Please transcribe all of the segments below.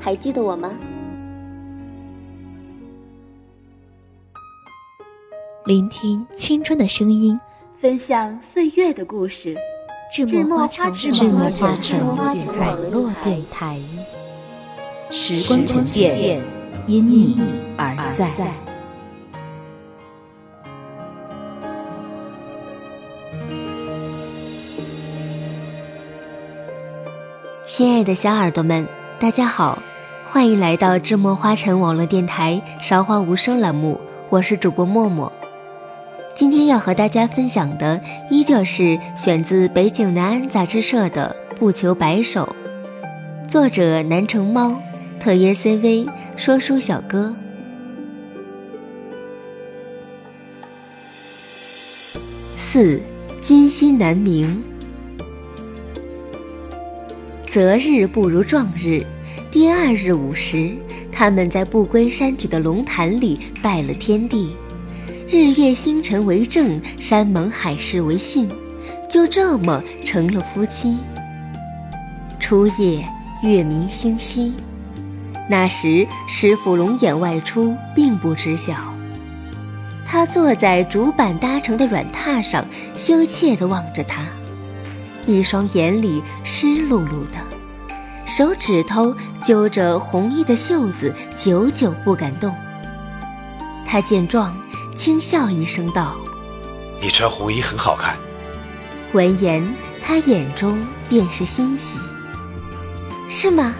还记得我吗？聆听青春的声音，分享岁月的故事。智墨花城网络电台，时光沉淀，因你而在。亲爱的小耳朵们，大家好，欢迎来到智墨花城网络电台《韶华无声》栏目，我是主播默默。今天要和大家分享的依旧是选自北京南安杂志社的《不求白首》，作者南城猫，特约 CV 说书小哥。四，君心难明。择日不如撞日，第二日午时，他们在不归山体的龙潭里拜了天地。日月星辰为证，山盟海誓为信，就这么成了夫妻。初夜，月明星稀，那时师傅龙眼外出，并不知晓。他坐在竹板搭成的软榻上，羞怯地望着他，一双眼里湿漉漉的，手指头揪着红衣的袖子，久久不敢动。他见状。轻笑一声道：“你穿红衣很好看。”闻言，他眼中便是欣喜。是吗？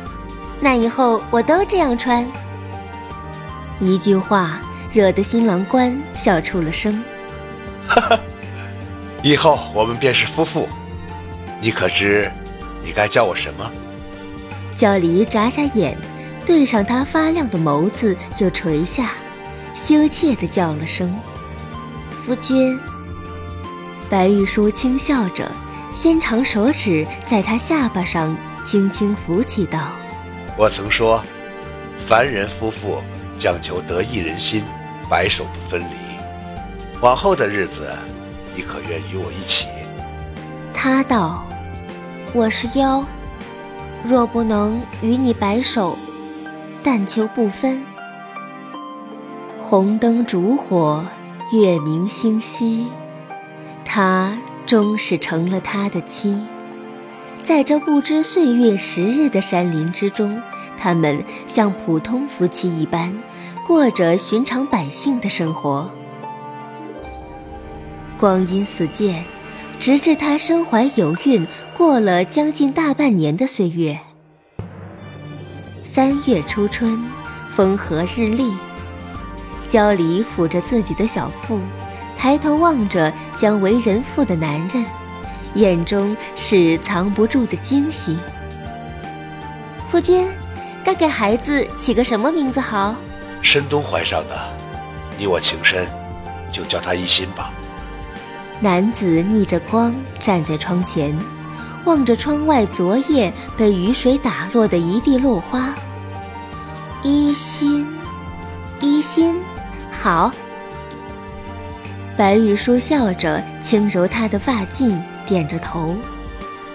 那以后我都这样穿。一句话惹得新郎官笑出了声。哈哈，以后我们便是夫妇。你可知，你该叫我什么？焦离眨眨眼，对上他发亮的眸子，又垂下。羞怯地叫了声“夫君”，白玉书轻笑着，纤长手指在他下巴上轻轻抚起，道：“我曾说，凡人夫妇讲求得一人心，白首不分离。往后的日子，你可愿与我一起？”他道：“我是妖，若不能与你白首，但求不分。”红灯烛火，月明星稀，他终是成了他的妻。在这不知岁月时日的山林之中，他们像普通夫妻一般，过着寻常百姓的生活。光阴似箭，直至他身怀有孕，过了将近大半年的岁月。三月初春，风和日丽。焦离抚着自己的小腹，抬头望着将为人父的男人，眼中是藏不住的惊喜。夫君，该给孩子起个什么名字好？申东怀上的，你我情深，就叫他一心吧。男子逆着光站在窗前，望着窗外昨夜被雨水打落的一地落花。一心，一心。好，白玉书笑着轻揉他的发髻，点着头，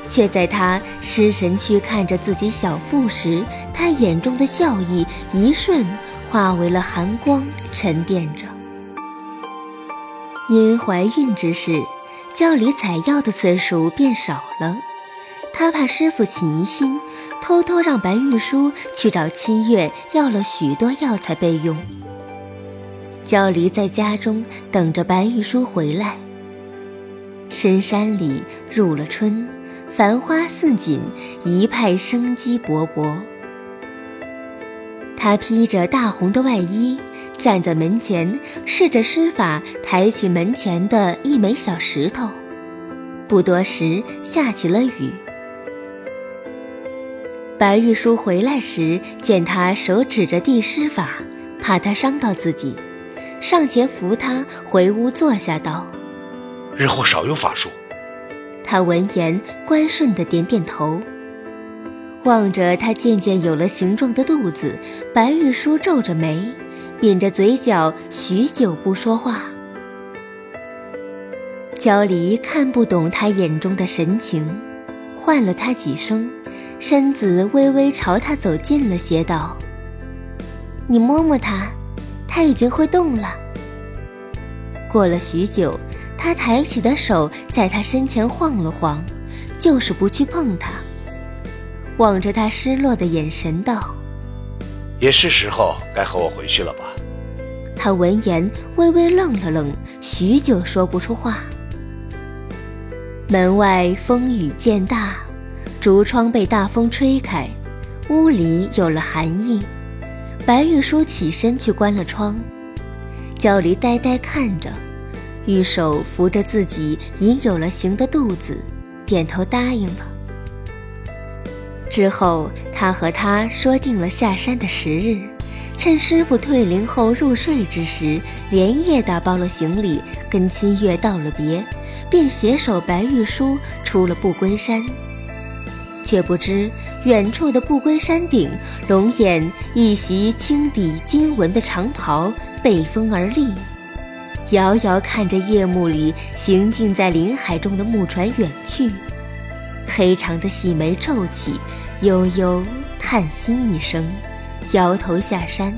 却在他失神去看着自己小腹时，他眼中的笑意一瞬化为了寒光，沉淀着。因怀孕之事，教里采药的次数变少了，他怕师傅起疑心，偷偷让白玉书去找七月要了许多药材备用。焦离在家中等着白玉书回来。深山里入了春，繁花似锦，一派生机勃勃。他披着大红的外衣，站在门前，试着施法抬起门前的一枚小石头。不多时，下起了雨。白玉书回来时，见他手指着地施法，怕他伤到自己，上前扶他回屋坐下，道：“日后少用法术。”他闻言，乖顺的点点头。望着他渐渐有了形状的肚子，白玉书皱着眉，抿着嘴角，许久不说话。焦离看不懂他眼中的神情，唤了他几声，身子微微朝他走近了些，道：“你摸摸他，他已经会动了。”过了许久，他抬起的手在他身前晃了晃，就是不去碰他。望着他失落的眼神，道：“也是时候该和我回去了吧？”他闻言微微愣了愣，许久说不出话。门外风雨渐大，竹窗被大风吹开，屋里有了寒意。白玉书起身去关了窗，焦离呆呆看着，玉手扶着自己已有了形的肚子，点头答应了。之后，他和他说定了下山的时日，趁师傅退灵后入睡之时，连夜打包了行李，跟七月道了别，便携手白玉书出了不归山。却不知远处的不归山顶，龙眼一袭青底金纹的长袍背风而立，遥遥看着夜幕里行进在林海中的木船远去，黑长的细眉皱起。悠悠叹息一声，摇头下山。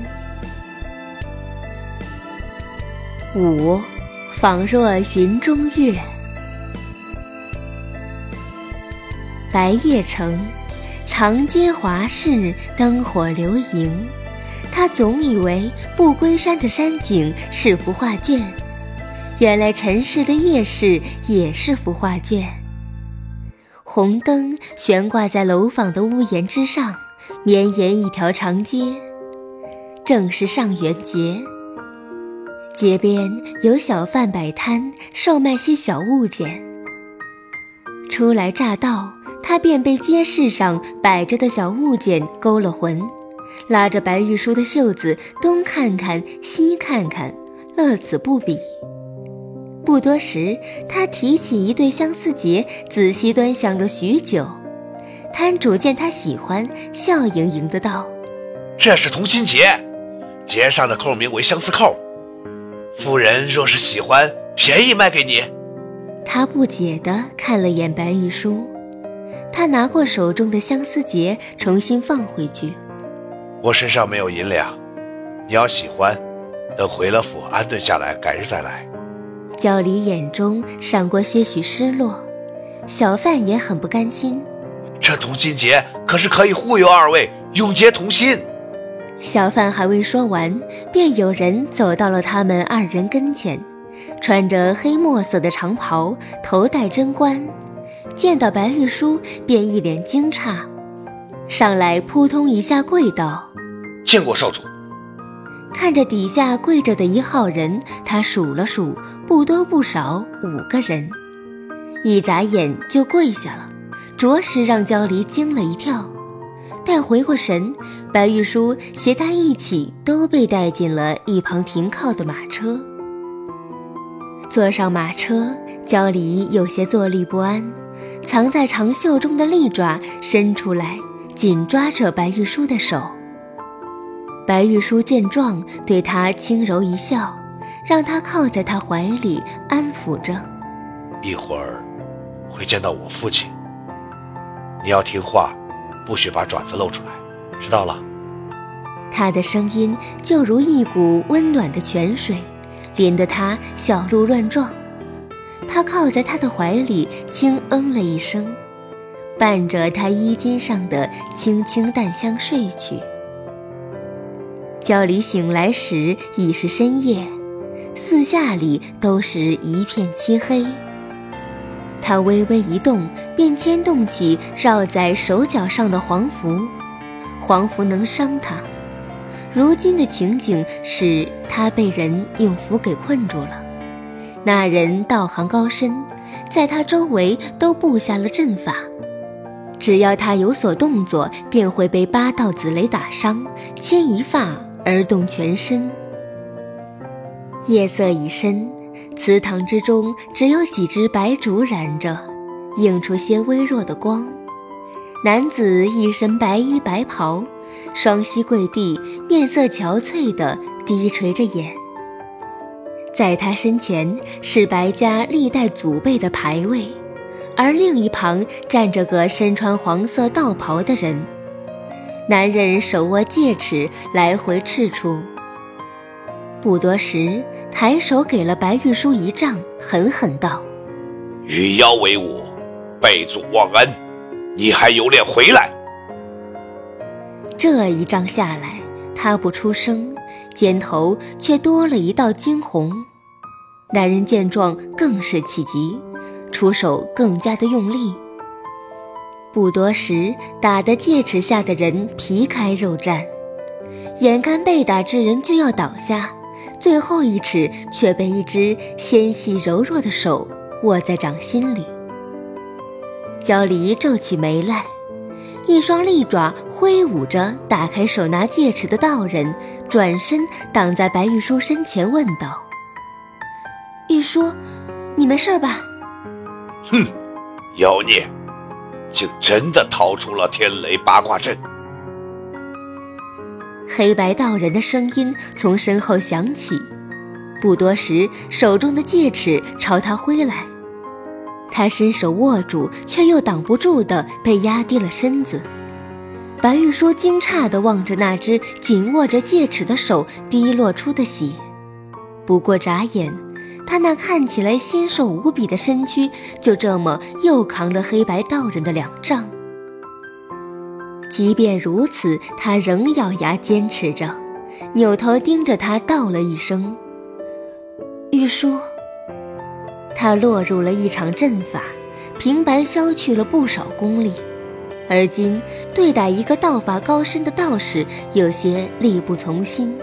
五，仿若云中月。白夜城，长街华市，灯火流萤。他总以为不归山的山景是幅画卷，原来尘世的夜市也是幅画卷。红灯悬挂在楼房的屋檐之上，绵延一条长街。正是上元节，街边有小贩摆摊，售卖些小物件。初来乍到，他便被街市上摆着的小物件勾了魂，拉着白玉书的袖子东看看西看看，乐此不彼。不多时，他提起一对相思结，仔细端详了许久。摊主见他喜欢，笑盈盈的道：“这是同心结，结上的扣名为相思扣。夫人若是喜欢，便宜卖给你。”他不解的看了眼白玉书，他拿过手中的相思结，重新放回去。我身上没有银两，你要喜欢，等回了府安顿下来，改日再来。焦离眼中闪过些许失落，小贩也很不甘心。这同心结可是可以护佑二位永结同心。小贩还未说完，便有人走到了他们二人跟前，穿着黑墨色的长袍，头戴贞冠，见到白玉书便一脸惊诧，上来扑通一下跪道：“见过少主。”看着底下跪着的一号人，他数了数。不多不少，五个人，一眨眼就跪下了，着实让焦离惊了一跳。待回过神，白玉书携他一起都被带进了一旁停靠的马车。坐上马车，焦离有些坐立不安，藏在长袖中的利爪伸出来，紧抓着白玉书的手。白玉书见状，对他轻柔一笑。让他靠在他怀里安抚着，一会儿会见到我父亲。你要听话，不许把爪子露出来，知道了？他的声音就如一股温暖的泉水，淋得他小鹿乱撞。他靠在他的怀里，轻嗯了一声，伴着他衣襟上的清清淡香睡去。焦离醒来时已是深夜。四下里都是一片漆黑。他微微一动，便牵动起绕在手脚上的黄符。黄符能伤他。如今的情景是他被人用符给困住了。那人道行高深，在他周围都布下了阵法。只要他有所动作，便会被八道紫雷打伤，牵一发而动全身。夜色已深，祠堂之中只有几只白烛燃着，映出些微弱的光。男子一身白衣白袍，双膝跪地，面色憔悴的低垂着眼。在他身前是白家历代祖辈的牌位。而另一旁站着个身穿黄色道袍的人，男人手握戒尺，来回赤出。不多时，抬手给了白玉书一杖，狠狠道：“与妖为伍，背祖忘恩，你还有脸回来？”这一杖下来，他不出声，肩头却多了一道惊红。男人见状，更是气急。出手更加的用力，不多时，打得戒尺下的人皮开肉绽，眼看被打之人就要倒下，最后一尺却被一只纤细柔弱的手握在掌心里。焦离皱起眉来，一双利爪挥舞着，打开手拿戒尺的道人，转身挡在白玉书身前，问道：“玉书，你没事吧？”哼，妖孽，竟真的逃出了天雷八卦阵！黑白道人的声音从身后响起，不多时，手中的戒尺朝他挥来，他伸手握住，却又挡不住的被压低了身子。白玉书惊诧地望着那只紧握着戒尺的手滴落出的血，不过眨眼。他那看起来纤瘦无比的身躯，就这么又扛了黑白道人的两丈。即便如此，他仍咬牙坚持着，扭头盯着他道了一声：“玉书。”他落入了一场阵法，平白消去了不少功力，而今对待一个道法高深的道士，有些力不从心。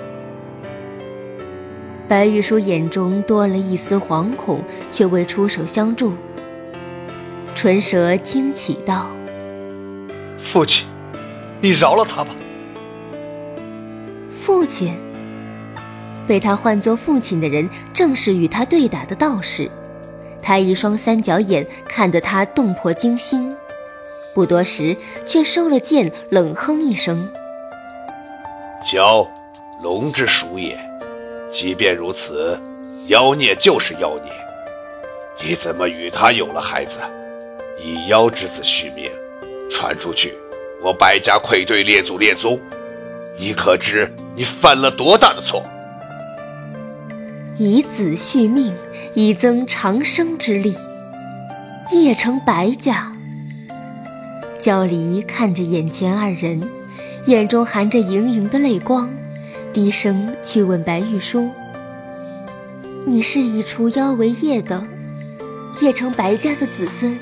白玉书眼中多了一丝惶恐，却未出手相助。唇舌惊起道：“父亲，你饶了他吧。”父亲，被他唤作父亲的人，正是与他对打的道士。他一双三角眼看得他动魄惊心，不多时，却收了剑，冷哼一声：“蛟，龙之属也。”即便如此，妖孽就是妖孽。你怎么与他有了孩子，以妖之子续命，传出去，我白家愧对列祖列宗。你可知你犯了多大的错？以子续命，以增长生之力。叶城白家，焦离看着眼前二人，眼中含着盈盈的泪光。低声去问白玉书：“你是以除妖为业的叶城白家的子孙？”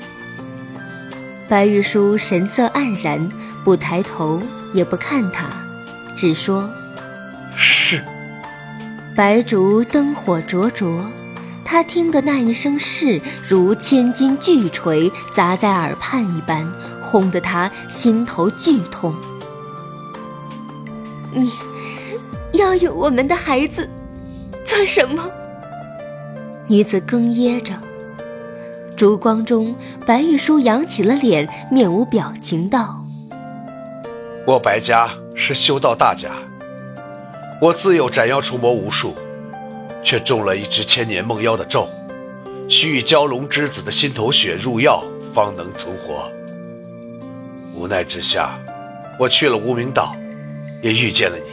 白玉书神色黯然，不抬头，也不看他，只说：“是。”白烛灯火灼灼，他听的那一声“是”，如千斤巨锤砸在耳畔一般，轰得他心头剧痛。你。要有我们的孩子，做什么？女子哽咽着，烛光中，白玉书扬起了脸，面无表情道：“我白家是修道大家，我自幼斩妖除魔无数，却中了一只千年梦妖的咒，需以蛟龙之子的心头血入药，方能存活。无奈之下，我去了无名岛，也遇见了你。”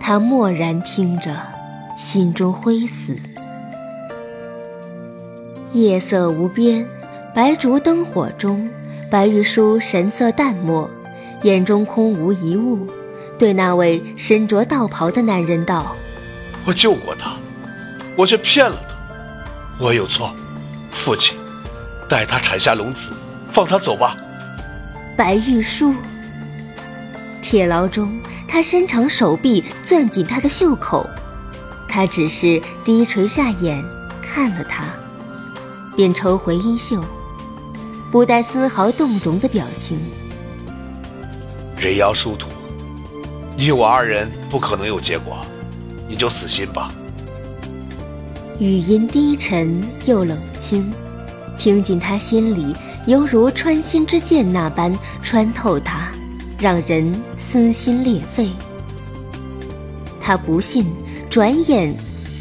他默然听着，心中灰死。夜色无边，白烛灯火中，白玉书神色淡漠，眼中空无一物，对那位身着道袍的男人道：“我救过他，我却骗了他，我有错，父亲，待他产下龙子，放他走吧。”白玉书，铁牢中。他伸长手臂，攥紧他的袖口。他只是低垂下眼看了他，便抽回衣袖。不带丝毫动容的表情。人妖殊途，你我二人不可能有结果，你就死心吧。语音低沉又冷清，听进他心里，犹如穿心之箭那般穿透他，让人撕心裂肺。他不信，转眼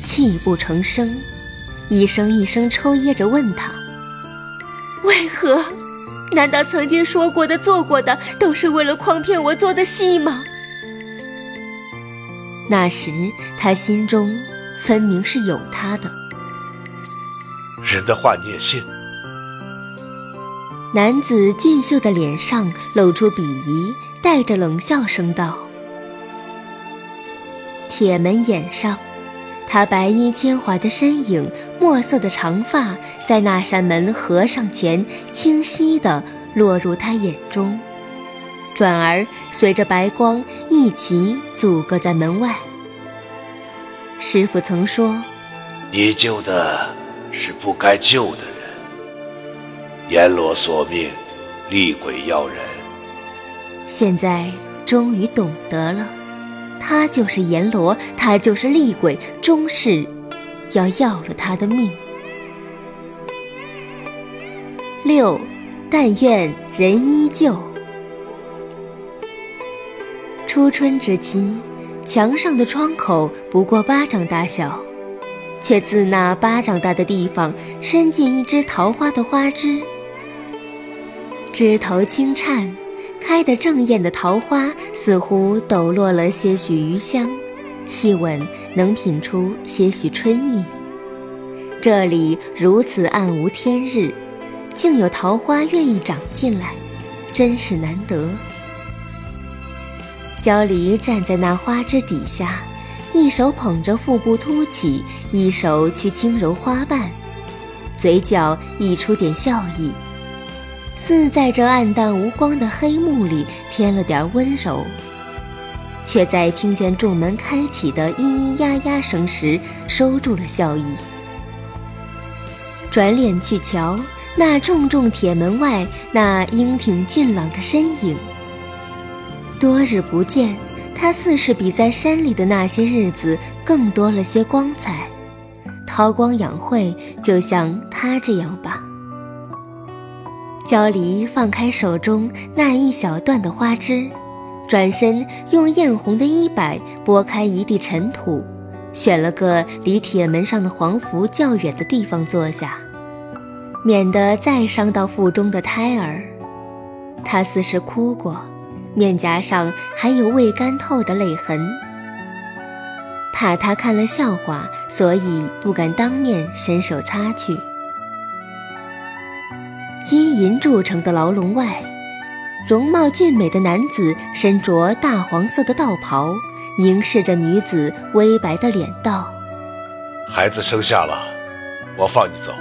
泣不成声，一声一声抽噎着问他：“为何？难道曾经说过的、做过的，都是为了诓骗我做的戏吗？”那时他心中。分明是有他的人的话你也信？男子俊秀的脸上露出鄙夷，带着冷笑声道：“铁门掩上，他白衣铅华的身影，墨色的长发，在那扇门合上前，清晰地落入他眼中，转而随着白光一起阻隔在门外。”师傅曾说：“你救的是不该救的。阎罗索命，厉鬼要人。现在终于懂得了，他就是阎罗，他就是厉鬼，终是要要了他的命。”六，但愿人依旧。初春之期。墙上的窗口不过巴掌大小，却自那巴掌大的地方伸进一枝桃花的花枝。枝头轻颤，开得正艳的桃花似乎抖落了些许余香，细闻能品出些许春意。这里如此暗无天日，竟有桃花愿意长进来，真是难得。焦离站在那花枝底下，一手捧着腹部凸起，一手去轻揉花瓣，嘴角溢出点笑意，似在这暗淡无光的黑幕里添了点温柔，却在听见众门开启的咿咿呀呀声时收住了笑意，转脸去瞧那重重铁门外那英挺俊朗的身影。多日不见，他似是比在山里的那些日子更多了些光彩。韬光养晦，就像他这样吧。焦离放开手中那一小段的花枝，转身用艳红的衣摆拨开一地尘土，选了个离铁门上的黄符较远的地方坐下，免得再伤到腹中的胎儿。他似是哭过。面颊上还有未干透的泪痕，怕他看了笑话，所以不敢当面伸手擦去。金银铸成的牢笼外，容貌俊美的男子身着大黄色的道袍，凝视着女子微白的脸道：“孩子生下了，我放你走。”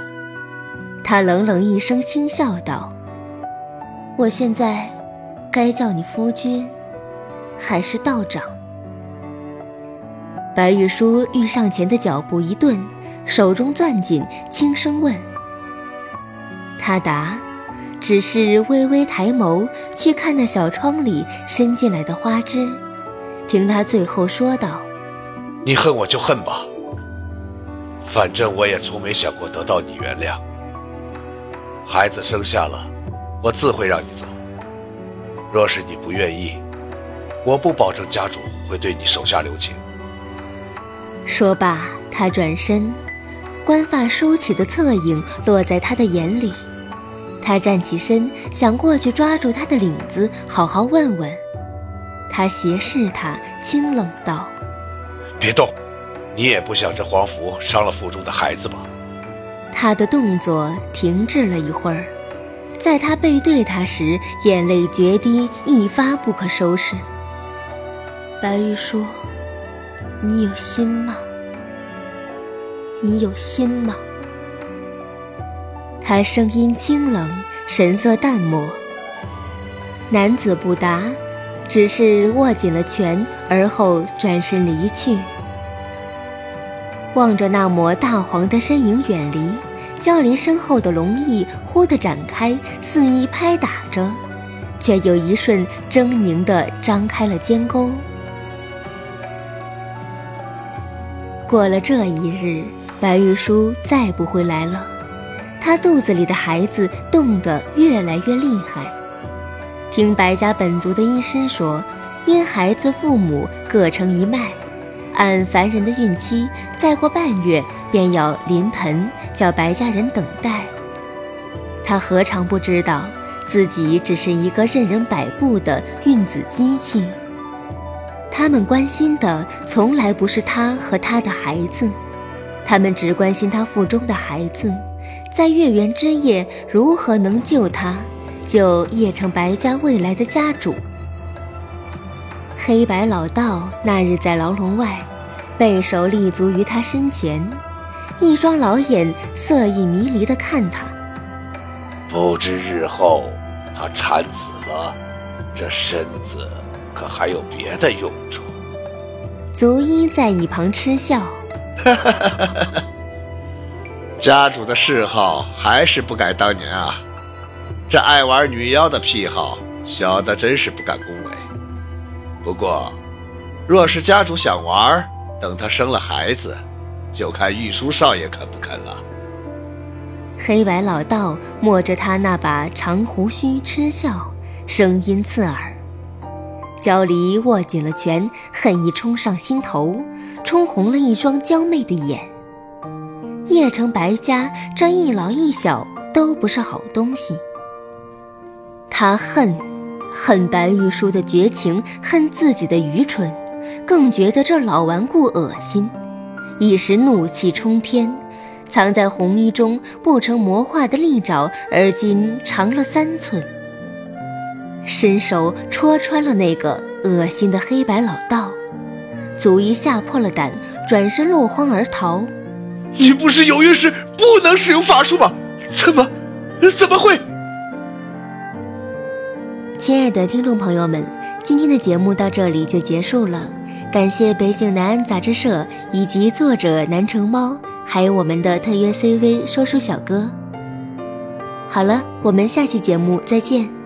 他冷冷一声，轻笑道：“我现在。”该叫你夫君，还是道长？白玉书遇上前的脚步一顿，手中攥紧，轻声问。他答，只是微微抬眸去看那小窗里伸进来的花枝，听他最后说道：“你恨我就恨吧，反正我也从没想过得到你原谅。孩子生下了，我自会让你走。”若是你不愿意，我不保证家主会对你手下留情。说罢，他转身，冠发梳起的侧影落在他的眼里。他站起身，想过去抓住他的领子，好好问问。他斜视他，清冷道：“别动，你也不想这黄符伤了腹中的孩子吧？”他的动作停滞了一会儿。在他背对他时，眼泪决堤，一发不可收拾。白玉说：“你有心吗？你有心吗？”他声音清冷，神色淡漠。男子不答，只是握紧了拳，而后转身离去。望着那抹大黄的身影远离。焦离身后的龙翼忽地展开，肆意拍打着，却有一瞬狰狞地张开了尖钩。过了这一日，白玉书再不回来了。她肚子里的孩子冻得越来越厉害。听白家本族的医师说，因孩子父母各成一脉，按凡人的孕期，再过半月便要临盆，叫白家人等待。他何尝不知道自己只是一个任人摆布的孕子机器？他们关心的从来不是他和他的孩子，他们只关心他腹中的孩子。在月圆之夜，如何能救他，救叶城白家未来的家主？黑白老道那日在牢笼外，背手立足于他身前，一双老眼色意迷离地看他。不知日后他产子了，这身子可还有别的用处？足一在一旁嗤笑。家主的嗜好还是不改当年啊！这爱玩女妖的癖好，小的真是不敢恭维。不过，若是家主想玩，等他生了孩子，就看玉书少爷肯不肯了。黑白老道摸着他那把长胡须嗤笑，声音刺耳。焦离握紧了拳，恨意冲上心头，冲红了一双娇媚的眼。叶城白家这一老一小都不是好东西。他恨，恨白玉书的绝情，恨自己的愚蠢，更觉得这老顽固恶心，一时怒气冲天。藏在红衣中不成魔化的利爪，而今长了三寸，伸手戳穿了那个恶心的黑白老道，足以吓破了胆，转身落荒而逃。你不是有孕时不能使用法术吗？怎么，怎么会？亲爱的听众朋友们，今天的节目到这里就结束了，感谢北京南安杂志社以及作者南城猫，还有我们的特约 CV 说书小哥。好了，我们下期节目再见。